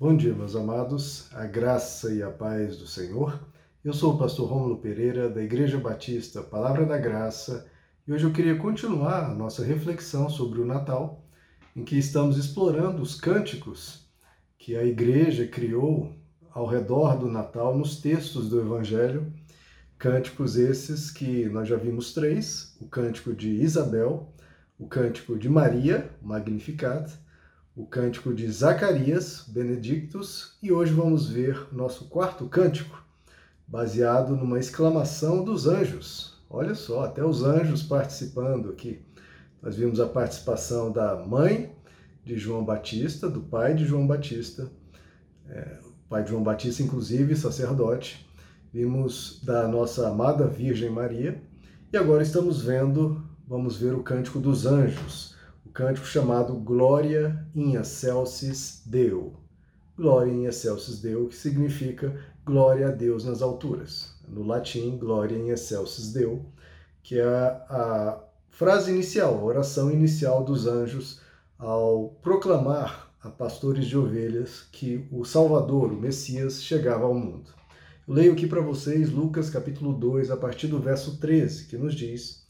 Bom dia, meus amados, a graça e a paz do Senhor. Eu sou o pastor Rômulo Pereira, da Igreja Batista Palavra da Graça, e hoje eu queria continuar a nossa reflexão sobre o Natal, em que estamos explorando os cânticos que a Igreja criou ao redor do Natal nos textos do Evangelho. Cânticos esses que nós já vimos três: o cântico de Isabel, o cântico de Maria, Magnificat, o cântico de Zacarias, Benedictus, e hoje vamos ver nosso quarto cântico, baseado numa exclamação dos anjos. Olha só, até os anjos participando aqui. Nós vimos a participação da mãe de João Batista, do pai de João Batista, é, o pai de João Batista, inclusive, sacerdote. Vimos da nossa amada Virgem Maria, e agora estamos vendo, vamos ver o cântico dos anjos cântico chamado Glória in excelsis Deo. Glória in excelsis Deo, que significa glória a Deus nas alturas. No latim, Glória in excelsis Deo, que é a frase inicial, a oração inicial dos anjos ao proclamar a pastores de ovelhas que o Salvador, o Messias, chegava ao mundo. Eu leio aqui para vocês Lucas capítulo 2, a partir do verso 13, que nos diz: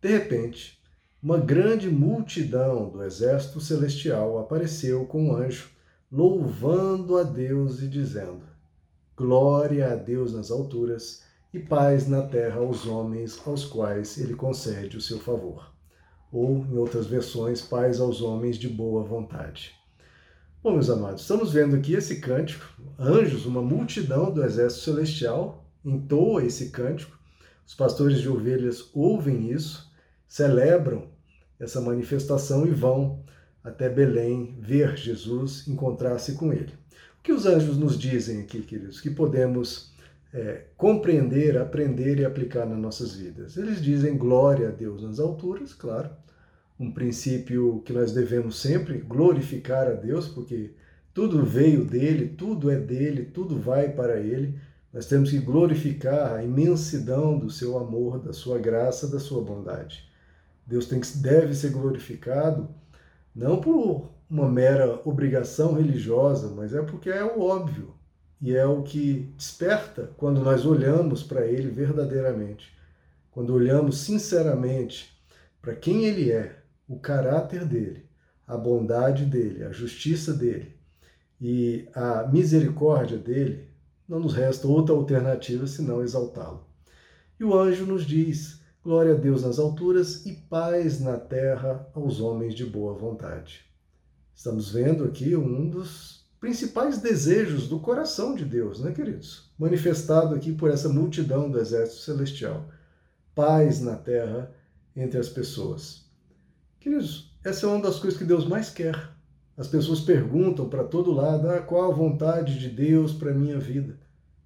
De repente, uma grande multidão do exército celestial apareceu com um anjo, louvando a Deus e dizendo: Glória a Deus nas alturas e paz na terra aos homens aos quais ele concede o seu favor. Ou, em outras versões, paz aos homens de boa vontade. Bom, meus amados, estamos vendo aqui esse cântico. Anjos, uma multidão do exército celestial, entoa esse cântico. Os pastores de ovelhas ouvem isso celebram essa manifestação e vão até Belém ver Jesus, encontrar-se com ele. O que os anjos nos dizem aqui, queridos, que podemos é, compreender, aprender e aplicar nas nossas vidas? Eles dizem glória a Deus nas alturas, claro, um princípio que nós devemos sempre glorificar a Deus, porque tudo veio dele, tudo é dele, tudo vai para ele. Nós temos que glorificar a imensidão do seu amor, da sua graça, da sua bondade. Deus tem que, deve ser glorificado não por uma mera obrigação religiosa, mas é porque é o óbvio e é o que desperta quando nós olhamos para Ele verdadeiramente, quando olhamos sinceramente para quem Ele é, o caráter dele, a bondade dele, a justiça dele e a misericórdia dele, não nos resta outra alternativa senão exaltá-lo. E o anjo nos diz Glória a Deus nas alturas e paz na terra aos homens de boa vontade. Estamos vendo aqui um dos principais desejos do coração de Deus, né, queridos? Manifestado aqui por essa multidão do exército celestial. Paz na terra entre as pessoas. Queridos, essa é uma das coisas que Deus mais quer. As pessoas perguntam para todo lado: ah, qual a vontade de Deus para minha vida?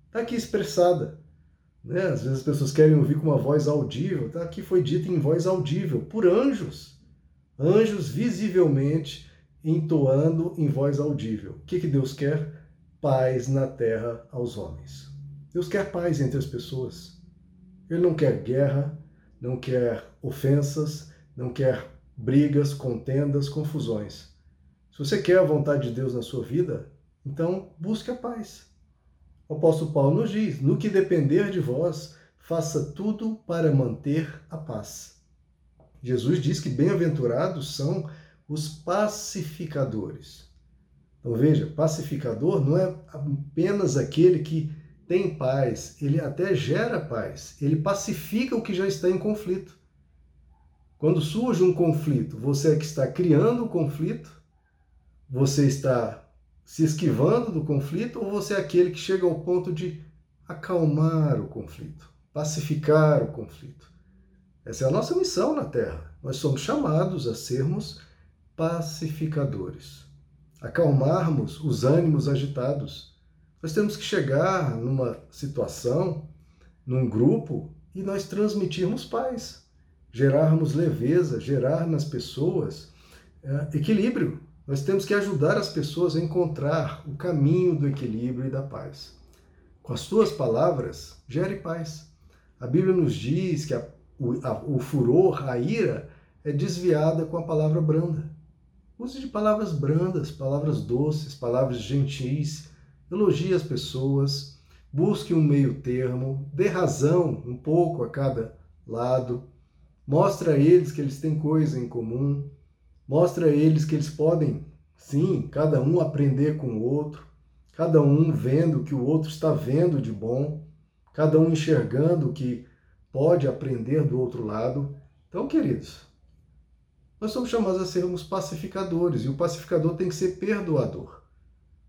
Está aqui expressada. Né? Às vezes as pessoas querem ouvir com uma voz audível, tá? aqui foi dito em voz audível, por anjos. Anjos visivelmente entoando em voz audível. O que, que Deus quer? Paz na terra aos homens. Deus quer paz entre as pessoas. Ele não quer guerra, não quer ofensas, não quer brigas, contendas, confusões. Se você quer a vontade de Deus na sua vida, então busque a paz. O apóstolo Paulo nos diz: no que depender de vós, faça tudo para manter a paz. Jesus diz que bem-aventurados são os pacificadores. Então veja, pacificador não é apenas aquele que tem paz, ele até gera paz, ele pacifica o que já está em conflito. Quando surge um conflito, você é que está criando o conflito, você está se esquivando do conflito ou você é aquele que chega ao ponto de acalmar o conflito, pacificar o conflito? Essa é a nossa missão na Terra. Nós somos chamados a sermos pacificadores, acalmarmos os ânimos agitados. Nós temos que chegar numa situação, num grupo, e nós transmitirmos paz, gerarmos leveza, gerar nas pessoas é, equilíbrio, nós temos que ajudar as pessoas a encontrar o caminho do equilíbrio e da paz. Com as tuas palavras, gere paz. A Bíblia nos diz que a, o, a, o furor, a ira, é desviada com a palavra branda. Use de palavras brandas, palavras doces, palavras gentis. Elogie as pessoas. Busque um meio termo. Dê razão um pouco a cada lado. Mostre a eles que eles têm coisa em comum. Mostre a eles que eles podem, sim, cada um aprender com o outro. Cada um vendo o que o outro está vendo de bom. Cada um enxergando o que pode aprender do outro lado. Então, queridos, nós somos chamados a sermos pacificadores e o pacificador tem que ser perdoador.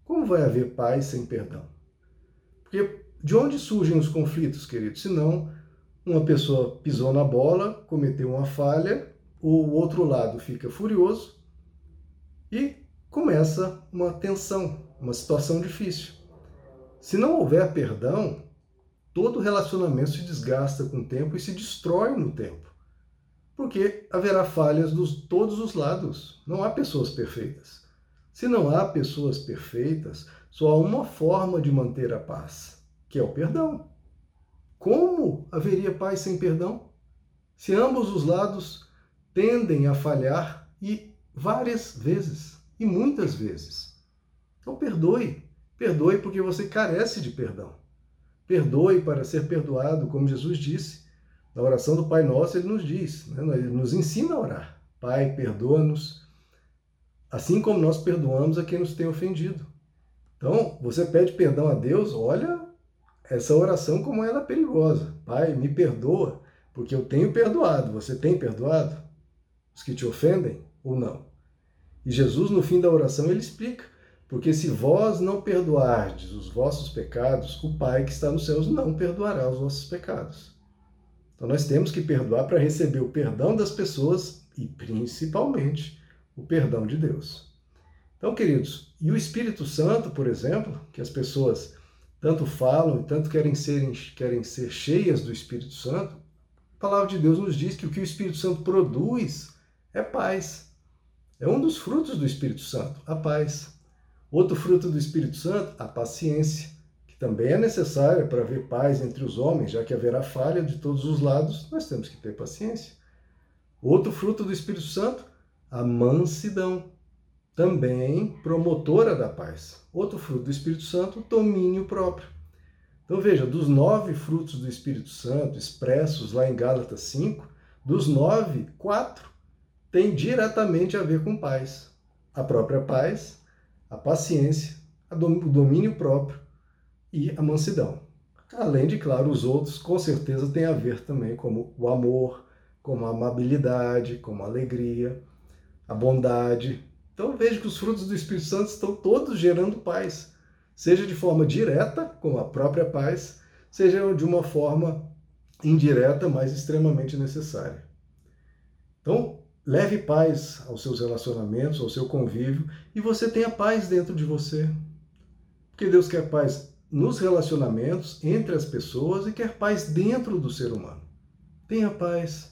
Como vai haver paz sem perdão? Porque de onde surgem os conflitos, queridos? Se não, uma pessoa pisou na bola, cometeu uma falha, o outro lado fica furioso e começa uma tensão, uma situação difícil. Se não houver perdão, todo relacionamento se desgasta com o tempo e se destrói no tempo porque haverá falhas dos todos os lados. Não há pessoas perfeitas. Se não há pessoas perfeitas, só há uma forma de manter a paz, que é o perdão. Como haveria paz sem perdão? Se ambos os lados tendem a falhar e várias vezes, e muitas vezes. Então perdoe. Perdoe porque você carece de perdão. Perdoe para ser perdoado, como Jesus disse. Na oração do Pai Nosso, ele nos diz, né? ele nos ensina a orar. Pai, perdoa-nos, assim como nós perdoamos a quem nos tem ofendido. Então, você pede perdão a Deus, olha essa oração como ela é perigosa. Pai, me perdoa, porque eu tenho perdoado. Você tem perdoado? Os que te ofendem ou não? E Jesus, no fim da oração, ele explica: porque se vós não perdoardes os vossos pecados, o Pai que está nos céus não perdoará os vossos pecados. Então nós temos que perdoar para receber o perdão das pessoas e principalmente o perdão de Deus. Então, queridos, e o Espírito Santo, por exemplo, que as pessoas tanto falam e tanto querem ser, querem ser cheias do Espírito Santo, a palavra de Deus nos diz que o que o Espírito Santo produz é paz. É um dos frutos do Espírito Santo, a paz. Outro fruto do Espírito Santo, a paciência que também é necessária para haver paz entre os homens, já que haverá falha de todos os lados, nós temos que ter paciência. Outro fruto do Espírito Santo, a mansidão, também promotora da paz. Outro fruto do Espírito Santo, domínio próprio. Então veja, dos nove frutos do Espírito Santo expressos lá em Gálatas 5, dos nove, quatro têm diretamente a ver com paz. A própria paz, a paciência, o domínio próprio e a mansidão. Além de, claro, os outros com certeza têm a ver também como o amor, como a amabilidade, como a alegria, a bondade. Então veja que os frutos do Espírito Santo estão todos gerando paz, seja de forma direta, como a própria paz, seja de uma forma indireta, mas extremamente necessária. Então, leve paz aos seus relacionamentos, ao seu convívio, e você tenha paz dentro de você. Porque Deus quer paz nos relacionamentos entre as pessoas e quer paz dentro do ser humano. Tenha paz.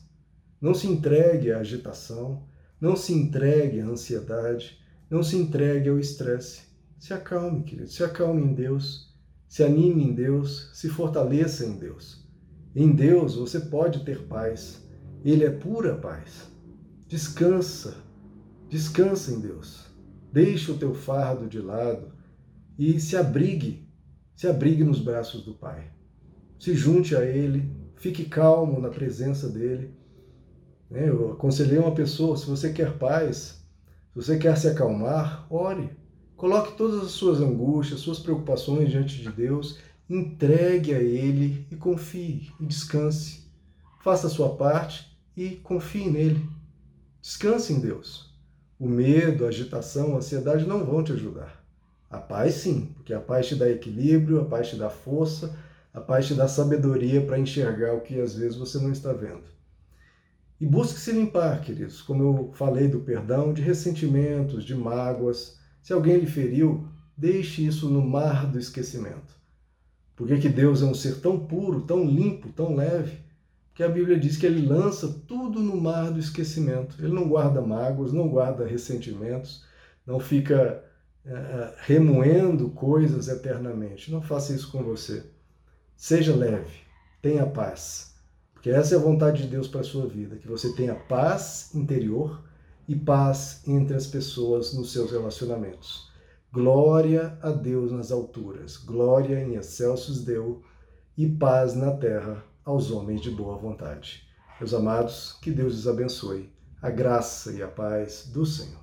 Não se entregue à agitação, não se entregue à ansiedade, não se entregue ao estresse. Se acalme, querido, se acalme em Deus, se anime em Deus, se fortaleça em Deus. Em Deus você pode ter paz, Ele é pura paz. Descansa, descansa em Deus. Deixe o teu fardo de lado e se abrigue se abrigue nos braços do Pai. Se junte a Ele, fique calmo na presença dEle. Né, eu aconselhei uma pessoa: se você quer paz, se você quer se acalmar, ore. Coloque todas as suas angústias, suas preocupações diante de Deus, entregue a Ele e confie e descanse. Faça a sua parte e confie nele. Descanse em Deus. O medo, a agitação, a ansiedade não vão te ajudar. A paz, sim, porque a paz te dá equilíbrio, a paz te dá força, a paz te dá sabedoria para enxergar o que às vezes você não está vendo. E busque se limpar, queridos, como eu falei do perdão, de ressentimentos, de mágoas. Se alguém lhe feriu, deixe isso no mar do esquecimento. Porque que Deus é um ser tão puro, tão limpo, tão leve, que a Bíblia diz que ele lança tudo no mar do esquecimento. Ele não guarda mágoas, não guarda ressentimentos, não fica é, é, remoendo coisas eternamente. Não faça isso com você. Seja leve, tenha paz. Porque essa é a vontade de Deus para a sua vida, que você tenha paz interior e paz entre as pessoas nos seus relacionamentos. Glória a Deus nas alturas, glória em excelsos Deus e paz na terra aos homens de boa vontade. Meus amados, que Deus os abençoe. A graça e a paz do Senhor.